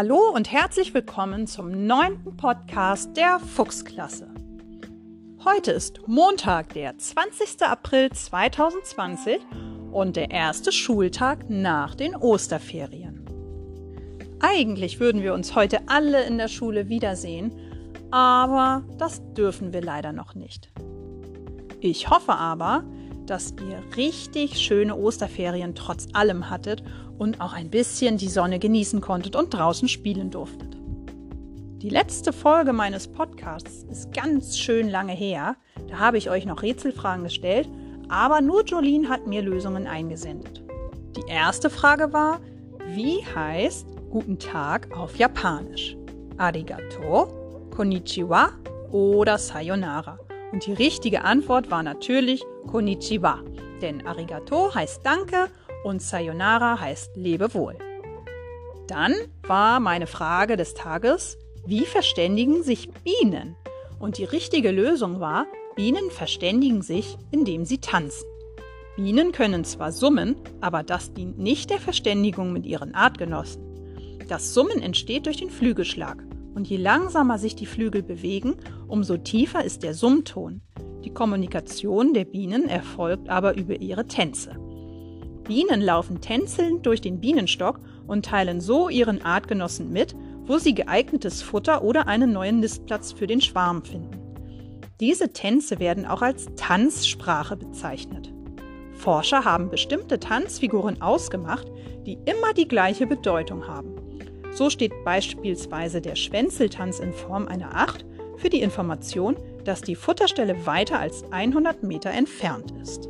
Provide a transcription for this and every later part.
Hallo und herzlich willkommen zum neunten Podcast der Fuchsklasse. Heute ist Montag, der 20. April 2020 und der erste Schultag nach den Osterferien. Eigentlich würden wir uns heute alle in der Schule wiedersehen, aber das dürfen wir leider noch nicht. Ich hoffe aber, dass ihr richtig schöne Osterferien trotz allem hattet und auch ein bisschen die Sonne genießen konntet und draußen spielen durftet. Die letzte Folge meines Podcasts ist ganz schön lange her. Da habe ich euch noch Rätselfragen gestellt, aber nur Jolene hat mir Lösungen eingesendet. Die erste Frage war, wie heißt Guten Tag auf Japanisch? Arigato, Konnichiwa oder Sayonara? Und die richtige Antwort war natürlich Konnichiwa, denn Arigato heißt Danke und Sayonara heißt Lebewohl. Dann war meine Frage des Tages, wie verständigen sich Bienen? Und die richtige Lösung war, Bienen verständigen sich, indem sie tanzen. Bienen können zwar summen, aber das dient nicht der Verständigung mit ihren Artgenossen. Das Summen entsteht durch den Flügelschlag und je langsamer sich die Flügel bewegen, umso tiefer ist der Summton. Die Kommunikation der Bienen erfolgt aber über ihre Tänze. Bienen laufen tänzelnd durch den Bienenstock und teilen so ihren Artgenossen mit, wo sie geeignetes Futter oder einen neuen Nistplatz für den Schwarm finden. Diese Tänze werden auch als Tanzsprache bezeichnet. Forscher haben bestimmte Tanzfiguren ausgemacht, die immer die gleiche Bedeutung haben. So steht beispielsweise der Schwänzeltanz in Form einer Acht für die Information, dass die Futterstelle weiter als 100 Meter entfernt ist.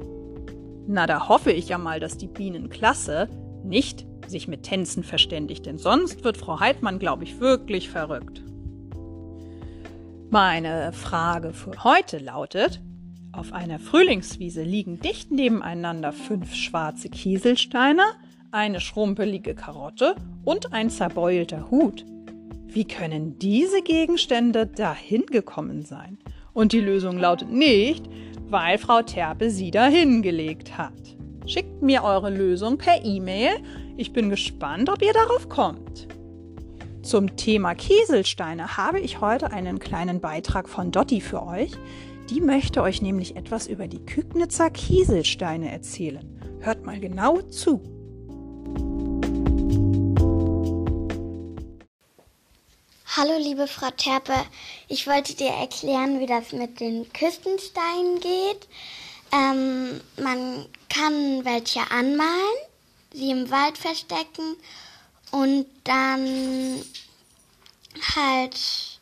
Na, da hoffe ich ja mal, dass die Bienenklasse nicht sich mit Tänzen verständigt, denn sonst wird Frau Heidmann, glaube ich, wirklich verrückt. Meine Frage für heute lautet, auf einer Frühlingswiese liegen dicht nebeneinander fünf schwarze Kieselsteine, eine schrumpelige Karotte und ein zerbeulter Hut. Wie können diese Gegenstände dahin gekommen sein? Und die Lösung lautet nicht, weil Frau Terpe sie dahin gelegt hat. Schickt mir eure Lösung per E-Mail. Ich bin gespannt, ob ihr darauf kommt. Zum Thema Kieselsteine habe ich heute einen kleinen Beitrag von Dotti für euch. Die möchte euch nämlich etwas über die Kügnitzer Kieselsteine erzählen. Hört mal genau zu. Hallo liebe Frau Terpe, ich wollte dir erklären, wie das mit den Küstensteinen geht. Ähm, man kann welche anmalen, sie im Wald verstecken und dann halt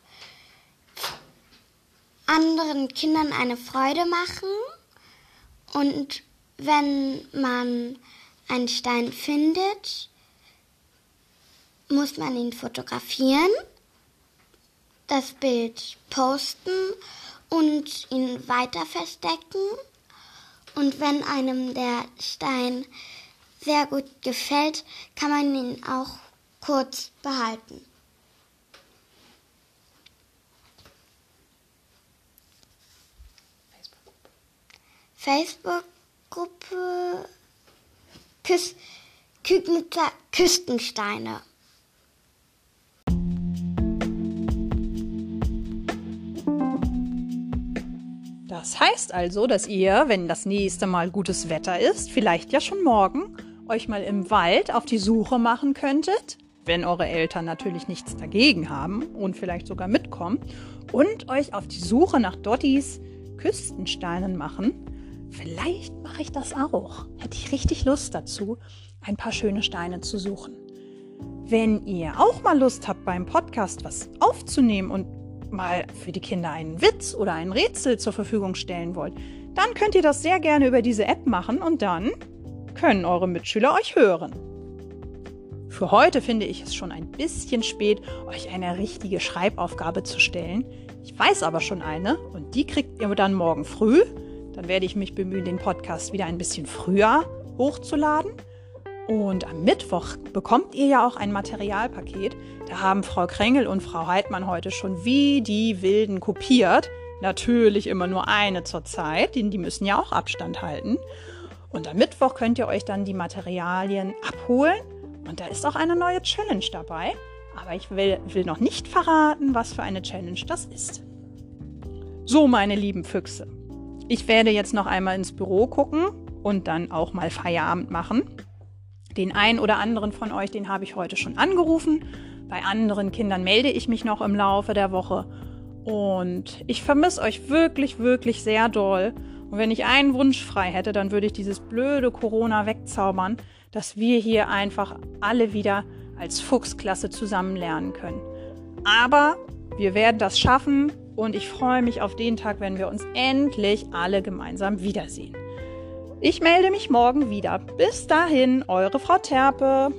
anderen Kindern eine Freude machen. Und wenn man einen Stein findet, muss man ihn fotografieren das Bild posten und ihn weiter verstecken. Und wenn einem der Stein sehr gut gefällt, kann man ihn auch kurz behalten. Facebook-Gruppe Küs Kügnitzer Das heißt also, dass ihr, wenn das nächste Mal gutes Wetter ist, vielleicht ja schon morgen, euch mal im Wald auf die Suche machen könntet, wenn eure Eltern natürlich nichts dagegen haben und vielleicht sogar mitkommen, und euch auf die Suche nach Dottis Küstensteinen machen. Vielleicht mache ich das auch. Hätte ich richtig Lust dazu, ein paar schöne Steine zu suchen. Wenn ihr auch mal Lust habt, beim Podcast was aufzunehmen und mal für die Kinder einen Witz oder ein Rätsel zur Verfügung stellen wollt, dann könnt ihr das sehr gerne über diese App machen und dann können eure Mitschüler euch hören. Für heute finde ich es schon ein bisschen spät, euch eine richtige Schreibaufgabe zu stellen. Ich weiß aber schon eine und die kriegt ihr dann morgen früh. Dann werde ich mich bemühen, den Podcast wieder ein bisschen früher hochzuladen. Und am Mittwoch bekommt ihr ja auch ein Materialpaket. Da haben Frau Krängel und Frau Heidmann heute schon wie die Wilden kopiert. Natürlich immer nur eine zur Zeit, denn die müssen ja auch Abstand halten. Und am Mittwoch könnt ihr euch dann die Materialien abholen. Und da ist auch eine neue Challenge dabei. Aber ich will, will noch nicht verraten, was für eine Challenge das ist. So, meine lieben Füchse. Ich werde jetzt noch einmal ins Büro gucken und dann auch mal Feierabend machen. Den einen oder anderen von euch, den habe ich heute schon angerufen. Bei anderen Kindern melde ich mich noch im Laufe der Woche. Und ich vermisse euch wirklich, wirklich sehr doll. Und wenn ich einen Wunsch frei hätte, dann würde ich dieses blöde Corona wegzaubern, dass wir hier einfach alle wieder als Fuchsklasse zusammen lernen können. Aber wir werden das schaffen und ich freue mich auf den Tag, wenn wir uns endlich alle gemeinsam wiedersehen. Ich melde mich morgen wieder. Bis dahin, eure Frau Terpe.